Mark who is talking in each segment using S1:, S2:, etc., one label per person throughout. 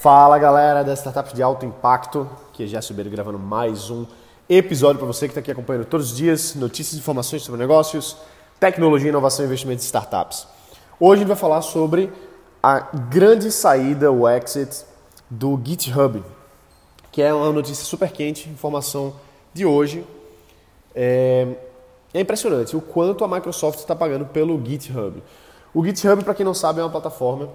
S1: Fala galera das startups de alto impacto, que é Ribeiro gravando mais um episódio para você que está aqui acompanhando todos os dias notícias e informações sobre negócios, tecnologia, inovação e investimentos em startups. Hoje a gente vai falar sobre a grande saída, o exit do GitHub, que é uma notícia super quente, informação de hoje. É, é impressionante o quanto a Microsoft está pagando pelo GitHub. O GitHub, para quem não sabe, é uma plataforma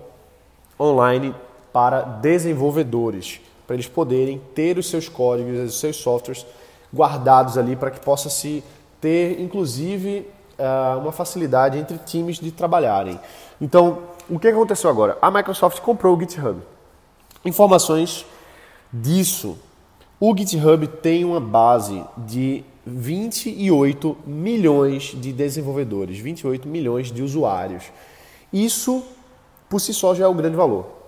S1: online para desenvolvedores, para eles poderem ter os seus códigos, os seus softwares guardados ali para que possa se ter, inclusive, eh, uma facilidade entre times de trabalharem. Então, o que aconteceu agora? A Microsoft comprou o GitHub. Informações disso. O GitHub tem uma base de 28 milhões de desenvolvedores, 28 milhões de usuários. Isso, por si só, já é um grande valor.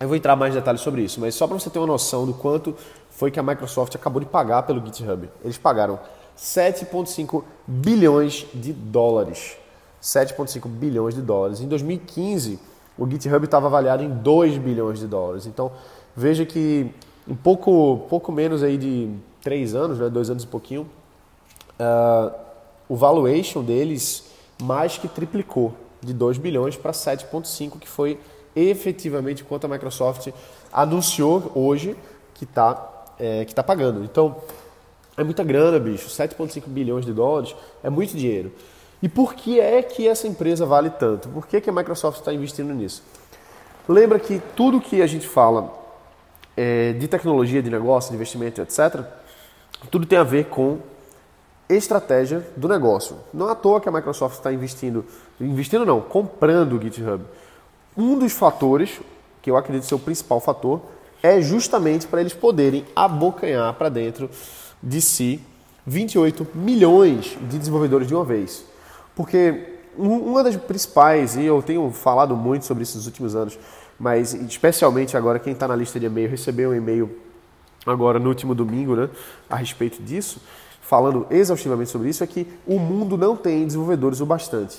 S1: Eu vou entrar mais em detalhes sobre isso, mas só para você ter uma noção do quanto foi que a Microsoft acabou de pagar pelo GitHub. Eles pagaram 7,5 bilhões de dólares. 7,5 bilhões de dólares. Em 2015, o GitHub estava avaliado em 2 bilhões de dólares. Então, veja que um pouco, pouco menos aí de 3 anos, né, 2 anos e pouquinho, uh, o valuation deles mais que triplicou de 2 bilhões para 7,5, que foi efetivamente quanto a Microsoft anunciou hoje que está é, que tá pagando. Então, é muita grana, bicho. 7,5 bilhões de dólares é muito dinheiro. E por que é que essa empresa vale tanto? Por que, que a Microsoft está investindo nisso? Lembra que tudo que a gente fala é, de tecnologia, de negócio, de investimento, etc., tudo tem a ver com estratégia do negócio. Não é à toa que a Microsoft está investindo, investindo não, comprando o GitHub. Um dos fatores, que eu acredito ser o principal fator, é justamente para eles poderem abocanhar para dentro de si 28 milhões de desenvolvedores de uma vez. Porque uma das principais, e eu tenho falado muito sobre isso nos últimos anos, mas especialmente agora quem está na lista de e-mail recebeu um e-mail agora no último domingo né, a respeito disso, falando exaustivamente sobre isso, é que o mundo não tem desenvolvedores o bastante.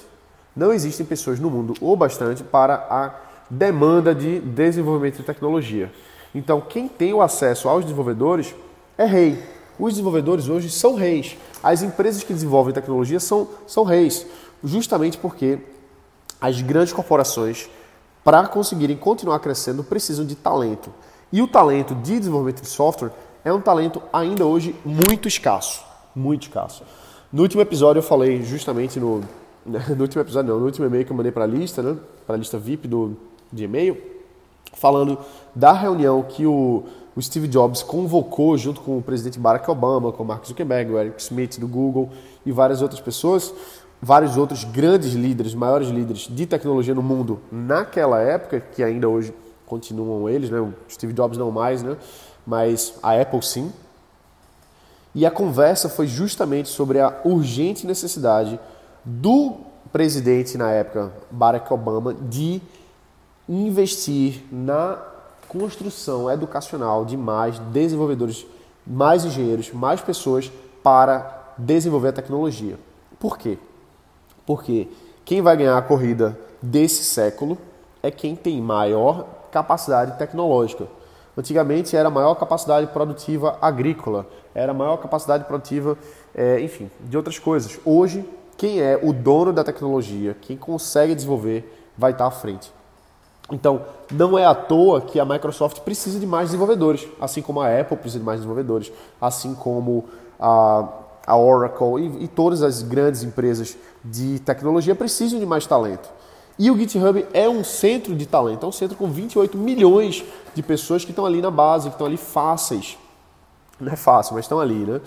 S1: Não existem pessoas no mundo o bastante para a demanda de desenvolvimento de tecnologia. Então, quem tem o acesso aos desenvolvedores é rei. Os desenvolvedores hoje são reis. As empresas que desenvolvem tecnologia são, são reis, justamente porque as grandes corporações, para conseguirem continuar crescendo, precisam de talento. E o talento de desenvolvimento de software é um talento ainda hoje muito escasso muito escasso. No último episódio eu falei justamente no, no último episódio não, no último e-mail que eu mandei para a lista, né, para a lista VIP do de e-mail, falando da reunião que o, o Steve Jobs convocou junto com o presidente Barack Obama, com o Mark Zuckerberg, o Eric Schmidt do Google e várias outras pessoas, vários outros grandes líderes, maiores líderes de tecnologia no mundo naquela época, que ainda hoje continuam eles, né? O Steve Jobs não mais, né? Mas a Apple sim, e a conversa foi justamente sobre a urgente necessidade do presidente na época, Barack Obama, de investir na construção educacional de mais desenvolvedores, mais engenheiros, mais pessoas para desenvolver a tecnologia. Por quê? Porque quem vai ganhar a corrida desse século é quem tem maior capacidade tecnológica. Antigamente era maior capacidade produtiva agrícola, era maior capacidade produtiva, é, enfim, de outras coisas. Hoje, quem é o dono da tecnologia, quem consegue desenvolver, vai estar à frente. Então, não é à toa que a Microsoft precisa de mais desenvolvedores, assim como a Apple precisa de mais desenvolvedores, assim como a, a Oracle e, e todas as grandes empresas de tecnologia precisam de mais talento. E o GitHub é um centro de talento, é um centro com 28 milhões de pessoas que estão ali na base, que estão ali fáceis. Não é fácil, mas estão ali, né?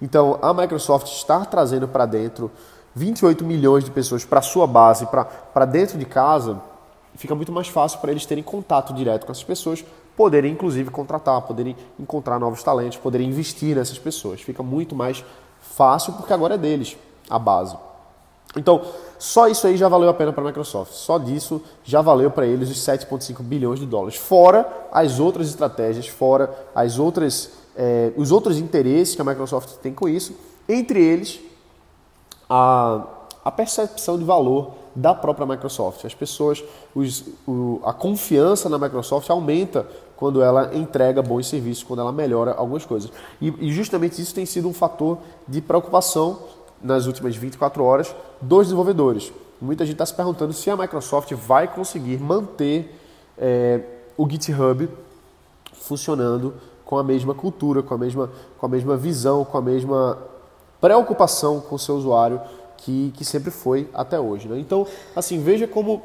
S1: Então, a Microsoft está trazendo para dentro 28 milhões de pessoas para sua base, para dentro de casa, fica muito mais fácil para eles terem contato direto com essas pessoas, poderem inclusive contratar, poderem encontrar novos talentos, poderem investir nessas pessoas. Fica muito mais fácil porque agora é deles a base. Então, só isso aí já valeu a pena para a Microsoft. Só disso já valeu para eles os 7,5 bilhões de dólares. Fora as outras estratégias, fora as outras, é, os outros interesses que a Microsoft tem com isso. Entre eles, a, a percepção de valor da própria Microsoft. As pessoas, os, o, a confiança na Microsoft aumenta quando ela entrega bons serviços, quando ela melhora algumas coisas. E, e justamente isso tem sido um fator de preocupação nas últimas 24 horas dos desenvolvedores. Muita gente está se perguntando se a Microsoft vai conseguir manter é, o GitHub funcionando com a mesma cultura, com a mesma, com a mesma visão, com a mesma preocupação com o seu usuário que, que sempre foi até hoje. Né? Então, assim, veja como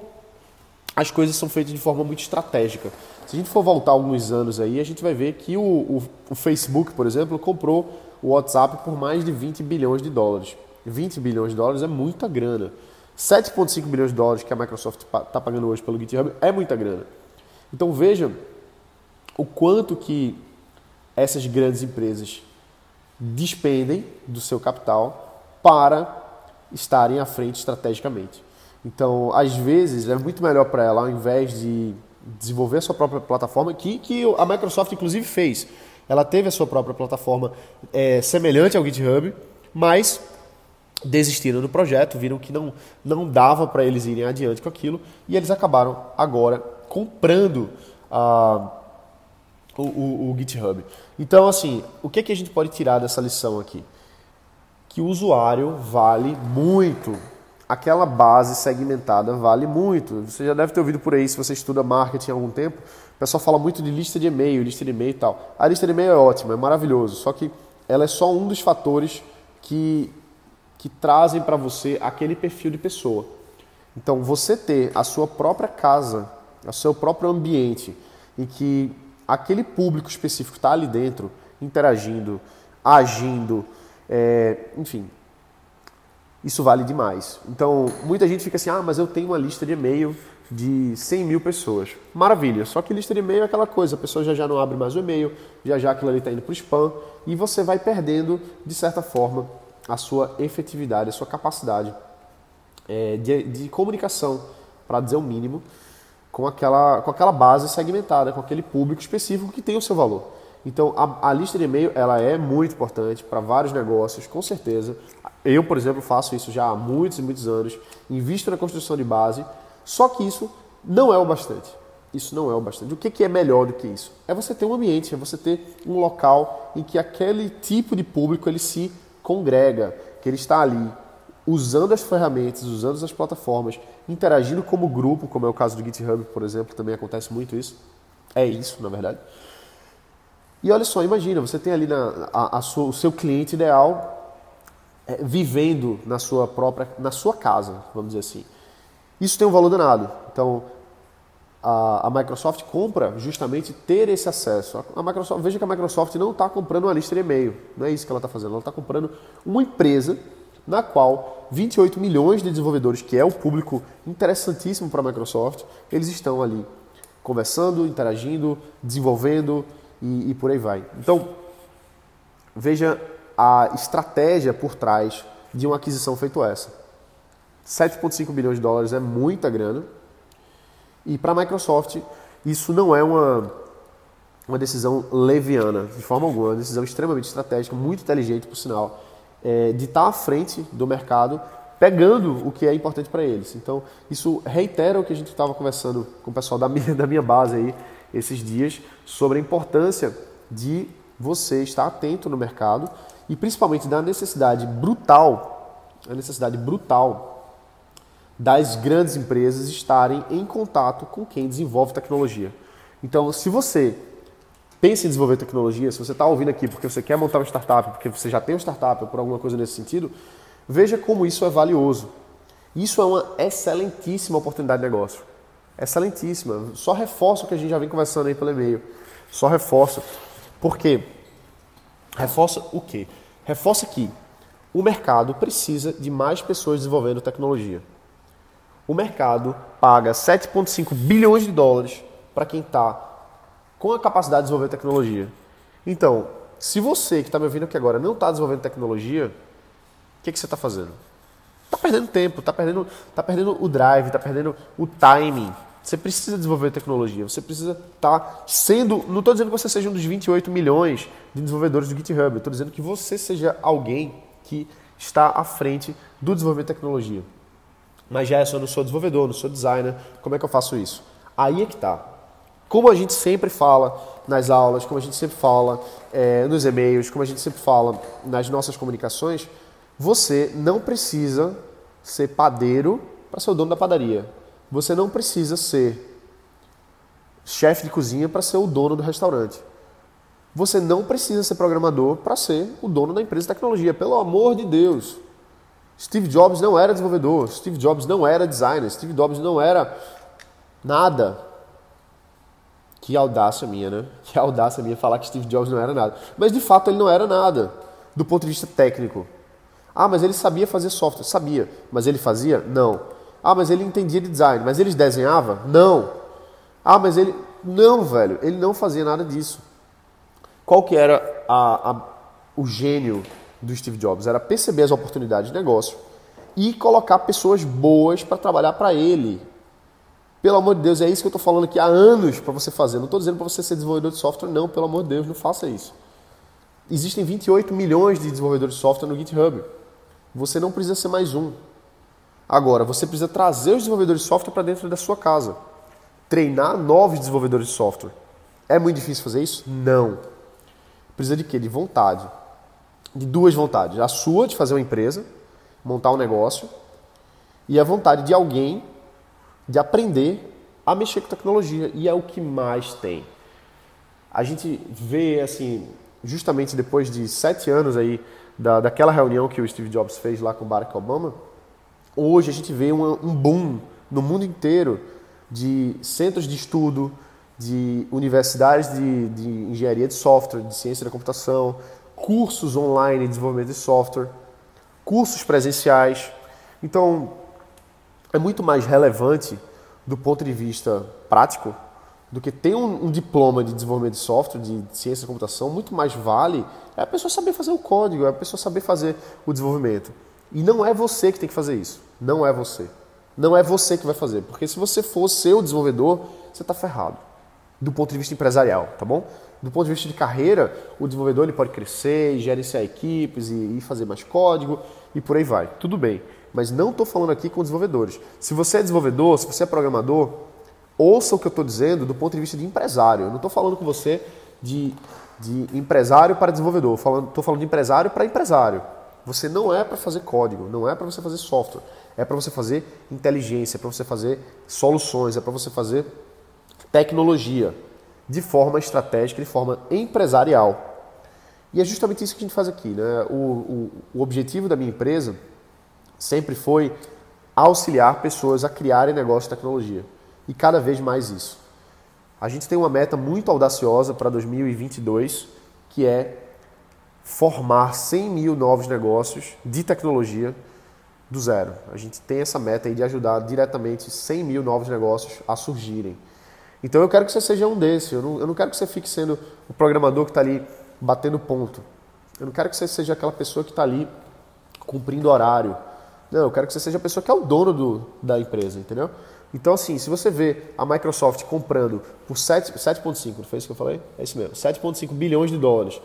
S1: as coisas são feitas de forma muito estratégica. Se a gente for voltar alguns anos aí, a gente vai ver que o, o, o Facebook, por exemplo, comprou o WhatsApp por mais de 20 bilhões de dólares. 20 bilhões de dólares é muita grana. 7,5 bilhões de dólares que a Microsoft está pagando hoje pelo GitHub é muita grana. Então veja o quanto que essas grandes empresas despendem do seu capital para estarem à frente estrategicamente. Então, às vezes, é muito melhor para ela, ao invés de desenvolver a sua própria plataforma, que, que a Microsoft inclusive fez. Ela teve a sua própria plataforma é, semelhante ao GitHub, mas desistiram do projeto, viram que não, não dava para eles irem adiante com aquilo e eles acabaram agora comprando a, o, o, o, GitHub. Então, assim, o que, é que a gente pode tirar dessa lição aqui? Que o usuário vale muito. Aquela base segmentada vale muito. Você já deve ter ouvido por aí, se você estuda marketing há algum tempo, o pessoal fala muito de lista de e-mail, lista de e-mail e tal. A lista de e-mail é ótima, é maravilhoso, só que ela é só um dos fatores que que trazem para você aquele perfil de pessoa. Então, você ter a sua própria casa, o seu próprio ambiente, em que aquele público específico está ali dentro, interagindo, agindo, é, enfim, isso vale demais. Então, muita gente fica assim: ah, mas eu tenho uma lista de e-mail de 100 mil pessoas. Maravilha, só que lista de e-mail é aquela coisa, a pessoa já já não abre mais o e-mail, já já aquilo ali está indo para o spam, e você vai perdendo, de certa forma, a sua efetividade, a sua capacidade é, de, de comunicação, para dizer o mínimo, com aquela, com aquela base segmentada, com aquele público específico que tem o seu valor. Então, a, a lista de e-mail ela é muito importante para vários negócios, com certeza. Eu, por exemplo, faço isso já há muitos e muitos anos, invisto na construção de base, só que isso não é o bastante. Isso não é o bastante. O que, que é melhor do que isso? É você ter um ambiente, é você ter um local em que aquele tipo de público ele se congrega, que ele está ali usando as ferramentas, usando as plataformas, interagindo como grupo, como é o caso do GitHub, por exemplo, também acontece muito isso. É isso, na verdade. E olha só, imagina, você tem ali na, a, a sua, o seu cliente ideal é, vivendo na sua própria, na sua casa, vamos dizer assim. Isso tem um valor danado. Então, a, a, Microsoft compra justamente ter esse acesso. A, Microsoft, veja que a Microsoft não está comprando uma lista de e-mail, não é isso que ela está fazendo. Ela está comprando uma empresa na qual 28 milhões de desenvolvedores, que é o público interessantíssimo para a Microsoft, eles estão ali conversando, interagindo, desenvolvendo e, e por aí vai. Então, veja a estratégia por trás de uma aquisição feita essa. 7,5 bilhões de dólares é muita grana, e para a Microsoft, isso não é uma, uma decisão leviana, de forma alguma, é uma decisão extremamente estratégica, muito inteligente, por sinal, é, de estar à frente do mercado, pegando o que é importante para eles. Então, isso reitera o que a gente estava conversando com o pessoal da minha, da minha base aí esses dias, sobre a importância de você estar atento no mercado e principalmente da necessidade brutal, a necessidade brutal das grandes empresas estarem em contato com quem desenvolve tecnologia. Então, se você pensa em desenvolver tecnologia, se você está ouvindo aqui porque você quer montar uma startup, porque você já tem uma startup ou por alguma coisa nesse sentido, veja como isso é valioso. Isso é uma excelentíssima oportunidade de negócio. Excelentíssima. Só reforça o que a gente já vem conversando aí pelo e-mail. Só reforça. Por quê? Reforça o quê? Reforça que o mercado precisa de mais pessoas desenvolvendo tecnologia o mercado paga 7,5 bilhões de dólares para quem está com a capacidade de desenvolver tecnologia. Então, se você que está me ouvindo aqui agora não está desenvolvendo tecnologia, o que, que você está fazendo? Está perdendo tempo, está perdendo, tá perdendo o drive, está perdendo o timing. Você precisa desenvolver tecnologia, você precisa estar tá sendo. Não estou dizendo que você seja um dos 28 milhões de desenvolvedores do GitHub, estou dizendo que você seja alguém que está à frente do desenvolvimento de tecnologia. Mas já eu não sou desenvolvedor, não sou designer, como é que eu faço isso? Aí é que tá. Como a gente sempre fala nas aulas, como a gente sempre fala é, nos e-mails, como a gente sempre fala nas nossas comunicações, você não precisa ser padeiro para ser o dono da padaria. Você não precisa ser chefe de cozinha para ser o dono do restaurante. Você não precisa ser programador para ser o dono da empresa de tecnologia, pelo amor de Deus. Steve Jobs não era desenvolvedor, Steve Jobs não era designer, Steve Jobs não era nada. Que audácia minha, né? Que audácia minha falar que Steve Jobs não era nada. Mas de fato ele não era nada, do ponto de vista técnico. Ah, mas ele sabia fazer software. Sabia. Mas ele fazia? Não. Ah, mas ele entendia de design. Mas ele desenhava? Não. Ah, mas ele. Não, velho. Ele não fazia nada disso. Qual que era a, a, o gênio do Steve Jobs? Era perceber as oportunidades de negócio e colocar pessoas boas para trabalhar para ele. Pelo amor de Deus, é isso que eu estou falando aqui há anos para você fazer. Não estou dizendo para você ser desenvolvedor de software, não. Pelo amor de Deus, não faça isso. Existem 28 milhões de desenvolvedores de software no GitHub. Você não precisa ser mais um. Agora, você precisa trazer os desenvolvedores de software para dentro da sua casa. Treinar novos desenvolvedores de software. É muito difícil fazer isso? Não. Precisa de quê? De vontade. De duas vontades. A sua de fazer uma empresa, montar um negócio, e a vontade de alguém de aprender a mexer com tecnologia. E é o que mais tem. A gente vê, assim, justamente depois de sete anos aí da, daquela reunião que o Steve Jobs fez lá com Barack Obama, hoje a gente vê um, um boom no mundo inteiro de centros de estudo, de universidades de, de engenharia de software, de ciência da computação, cursos online de desenvolvimento de software, cursos presenciais. Então, é muito mais relevante do ponto de vista prático do que ter um, um, diploma de desenvolvimento de software, de ciência da computação, muito mais vale é a pessoa saber fazer o código, é a pessoa saber fazer o desenvolvimento. E não é você que tem que fazer isso. Não é você. Não é você que vai fazer. Porque se você for ser o desenvolvedor, você está ferrado do ponto de vista empresarial, tá bom? Do ponto de vista de carreira, o desenvolvedor ele pode crescer, gerenciar equipes e, e fazer mais código e por aí vai. Tudo bem. Mas não estou falando aqui com desenvolvedores. Se você é desenvolvedor, se você é programador, ouça o que eu estou dizendo do ponto de vista de empresário. Eu não estou falando com você de, de empresário para desenvolvedor. Estou falando, falando de empresário para empresário. Você não é para fazer código, não é para você fazer software. É para você fazer inteligência, é para você fazer soluções, é para você fazer tecnologia de forma estratégica, de forma empresarial. E é justamente isso que a gente faz aqui. Né? O, o, o objetivo da minha empresa sempre foi auxiliar pessoas a criarem negócios de tecnologia. E cada vez mais isso. A gente tem uma meta muito audaciosa para 2022, que é formar 100 mil novos negócios de tecnologia do zero. A gente tem essa meta aí de ajudar diretamente 100 mil novos negócios a surgirem. Então eu quero que você seja um desses. Eu não, eu não quero que você fique sendo o programador que está ali batendo ponto. Eu não quero que você seja aquela pessoa que está ali cumprindo horário. Não, eu quero que você seja a pessoa que é o dono do, da empresa, entendeu? Então, assim, se você vê a Microsoft comprando por 7,5, não foi isso que eu falei? É isso mesmo, 7,5 bilhões de dólares.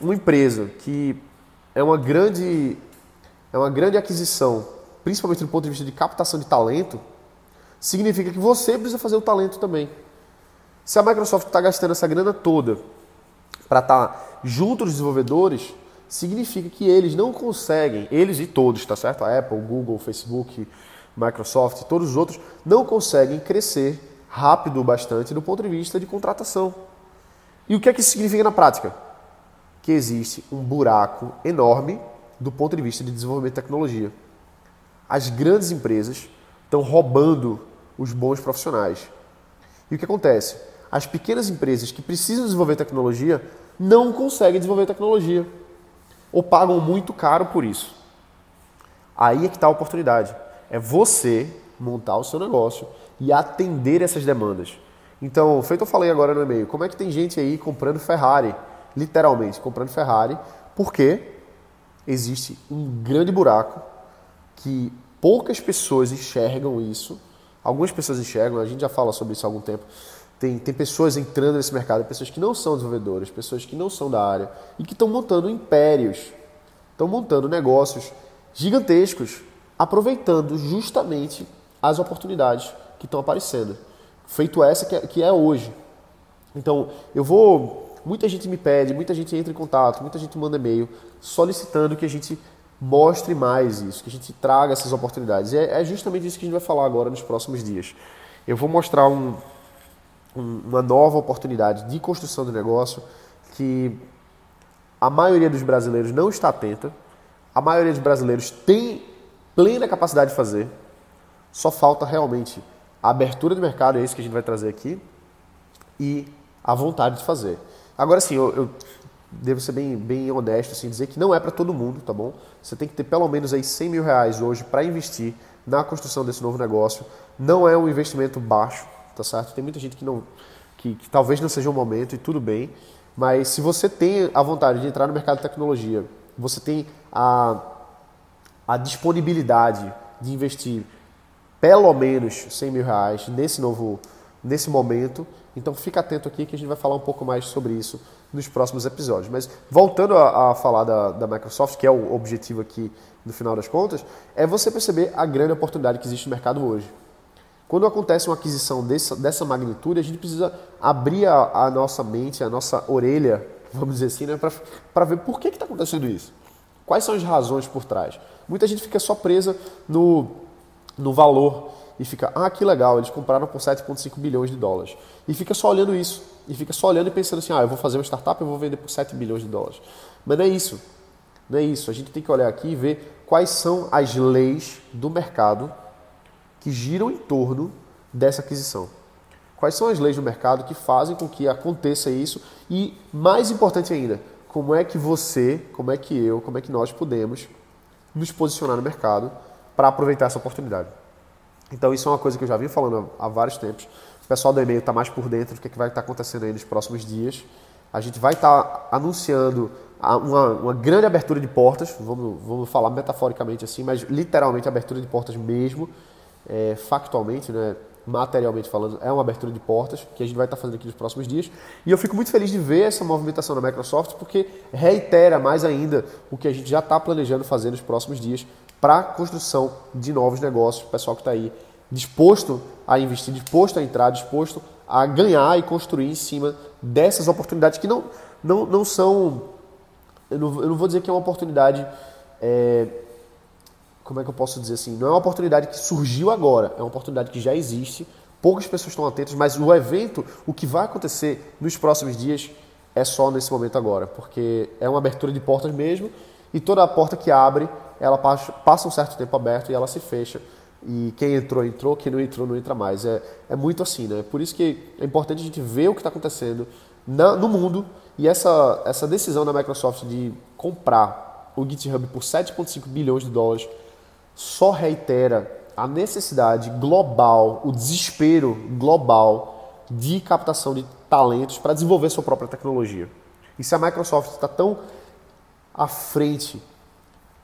S1: Uma empresa que é uma grande, é uma grande aquisição, principalmente do ponto de vista de captação de talento, significa que você precisa fazer o talento também. Se a Microsoft está gastando essa grana toda para estar tá junto dos desenvolvedores, significa que eles não conseguem, eles e todos, tá certo? A Apple, Google, Facebook, Microsoft, todos os outros, não conseguem crescer rápido o bastante do ponto de vista de contratação. E o que é que isso significa na prática? Que existe um buraco enorme do ponto de vista de desenvolvimento de tecnologia. As grandes empresas estão roubando os bons profissionais. E o que acontece? As pequenas empresas que precisam desenvolver tecnologia não conseguem desenvolver tecnologia ou pagam muito caro por isso. Aí é que está a oportunidade. É você montar o seu negócio e atender essas demandas. Então, feito eu falei agora no e-mail, como é que tem gente aí comprando Ferrari, literalmente comprando Ferrari, porque existe um grande buraco que poucas pessoas enxergam isso Algumas pessoas enxergam, a gente já fala sobre isso há algum tempo. Tem, tem pessoas entrando nesse mercado, pessoas que não são desenvolvedoras, pessoas que não são da área e que estão montando impérios, estão montando negócios gigantescos aproveitando justamente as oportunidades que estão aparecendo. Feito essa que é, que é hoje. Então, eu vou. Muita gente me pede, muita gente entra em contato, muita gente manda e-mail solicitando que a gente mostre mais isso, que a gente traga essas oportunidades. E é, é justamente isso que a gente vai falar agora nos próximos dias. Eu vou mostrar um, um, uma nova oportunidade de construção de negócio que a maioria dos brasileiros não está atenta, a maioria dos brasileiros tem plena capacidade de fazer, só falta realmente a abertura do mercado, é isso que a gente vai trazer aqui, e a vontade de fazer. Agora sim, eu, eu devo ser bem, bem honesto, assim, dizer que não é para todo mundo, tá bom? Você tem que ter pelo menos aí 100 mil reais hoje para investir na construção desse novo negócio. Não é um investimento baixo, tá certo? Tem muita gente que não, que, que talvez não seja o momento e tudo bem, mas se você tem a vontade de entrar no mercado de tecnologia, você tem a, a disponibilidade de investir pelo menos 100 mil reais nesse novo nesse momento. Então fica atento aqui que a gente vai falar um pouco mais sobre isso nos próximos episódios. Mas voltando a, a falar da, da, Microsoft, que é o objetivo aqui no final das contas, é você perceber a grande oportunidade que existe no mercado hoje. Quando acontece uma aquisição dessa, dessa magnitude, a gente precisa abrir a, a nossa mente, a nossa orelha, vamos dizer assim, né, para ver por que está acontecendo isso. Quais são as razões por trás? Muita gente fica só presa no, no valor e fica, ah, que legal, eles compraram por 7,5 bilhões de dólares. E fica só olhando isso. E fica só olhando e pensando assim, ah, eu vou fazer uma startup, eu vou vender por 7 bilhões de dólares. Mas não é isso. Não é isso. A gente tem que olhar aqui e ver quais são as leis do mercado que giram em torno dessa aquisição. Quais são as leis do mercado que fazem com que aconteça isso? E, mais importante ainda, como é que você, como é que eu, como é que nós podemos nos posicionar no mercado para aproveitar essa oportunidade? Então, isso é uma coisa que eu já vim falando há vários tempos. O pessoal do e-mail está mais por dentro do que, é que vai estar tá acontecendo aí nos próximos dias. A gente vai estar tá anunciando uma, uma, grande abertura de portas, vamos, vamos falar metaforicamente assim, mas literalmente abertura de portas mesmo, é, factualmente, né, materialmente falando, é uma abertura de portas que a gente vai estar fazendo aqui nos próximos dias. E eu fico muito feliz de ver essa movimentação da Microsoft, porque reitera mais ainda o que a gente já está planejando fazer nos próximos dias, para a construção de novos negócios, o pessoal que está aí disposto a investir, disposto a entrar, disposto a ganhar e construir em cima dessas oportunidades que não, não, não são. Eu não, eu não vou dizer que é uma oportunidade. É, como é que eu posso dizer assim? Não é uma oportunidade que surgiu agora, é uma oportunidade que já existe. Poucas pessoas estão atentas, mas o evento, o que vai acontecer nos próximos dias, é só nesse momento agora, porque é uma abertura de portas mesmo, e toda a porta que abre ela passa um certo tempo aberto e ela se fecha. E quem entrou, entrou, quem não entrou, não entra mais. É, é muito assim, né? Por isso que é importante a gente ver o que está acontecendo na, no mundo e essa, essa decisão da Microsoft de comprar o GitHub por 7,5 bilhões de dólares só reitera a necessidade global, o desespero global de captação de talentos para desenvolver sua própria tecnologia. E se a Microsoft está tão à frente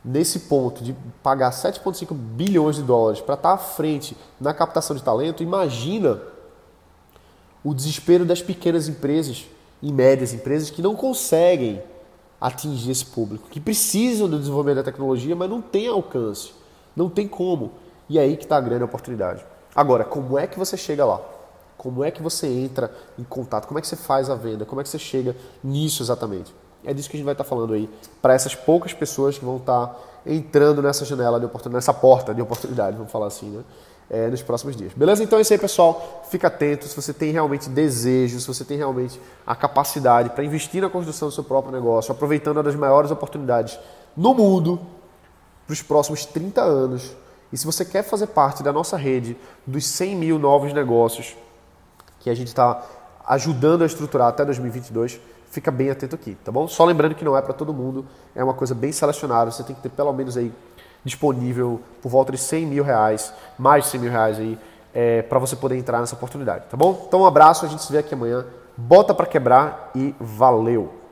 S1: nesse ponto de pagar 7,5 bilhões de dólares para estar tá à frente na captação de talento, imagina o desespero das pequenas empresas e médias empresas que não conseguem atingir esse público, que precisam do desenvolvimento da tecnologia, mas não tem alcance, não tem como. E é aí que está a grande oportunidade. Agora, como é que você chega lá? Como é que você entra em contato? Como é que você faz a venda? Como é que você chega nisso exatamente? É disso que a gente vai estar falando aí para essas poucas pessoas que vão estar entrando nessa janela de oportunidade, nessa porta de oportunidade, vamos falar assim, né? É, nos próximos dias. Beleza? Então é isso aí, pessoal. Fica atento. Se você tem realmente desejo, se você tem realmente a capacidade para investir na construção do seu próprio negócio, aproveitando uma das maiores oportunidades no mundo para os próximos 30 anos. E se você quer fazer parte da nossa rede dos 100 mil novos negócios que a gente está ajudando a estruturar até 2022, fica bem atento aqui, tá bom? Só lembrando que não é para todo mundo, é uma coisa bem selecionada, você tem que ter pelo menos aí disponível por volta de 100 mil reais, mais de 100 mil reais aí, é, para você poder entrar nessa oportunidade, tá bom? Então um abraço, a gente se vê aqui amanhã, bota para quebrar e valeu!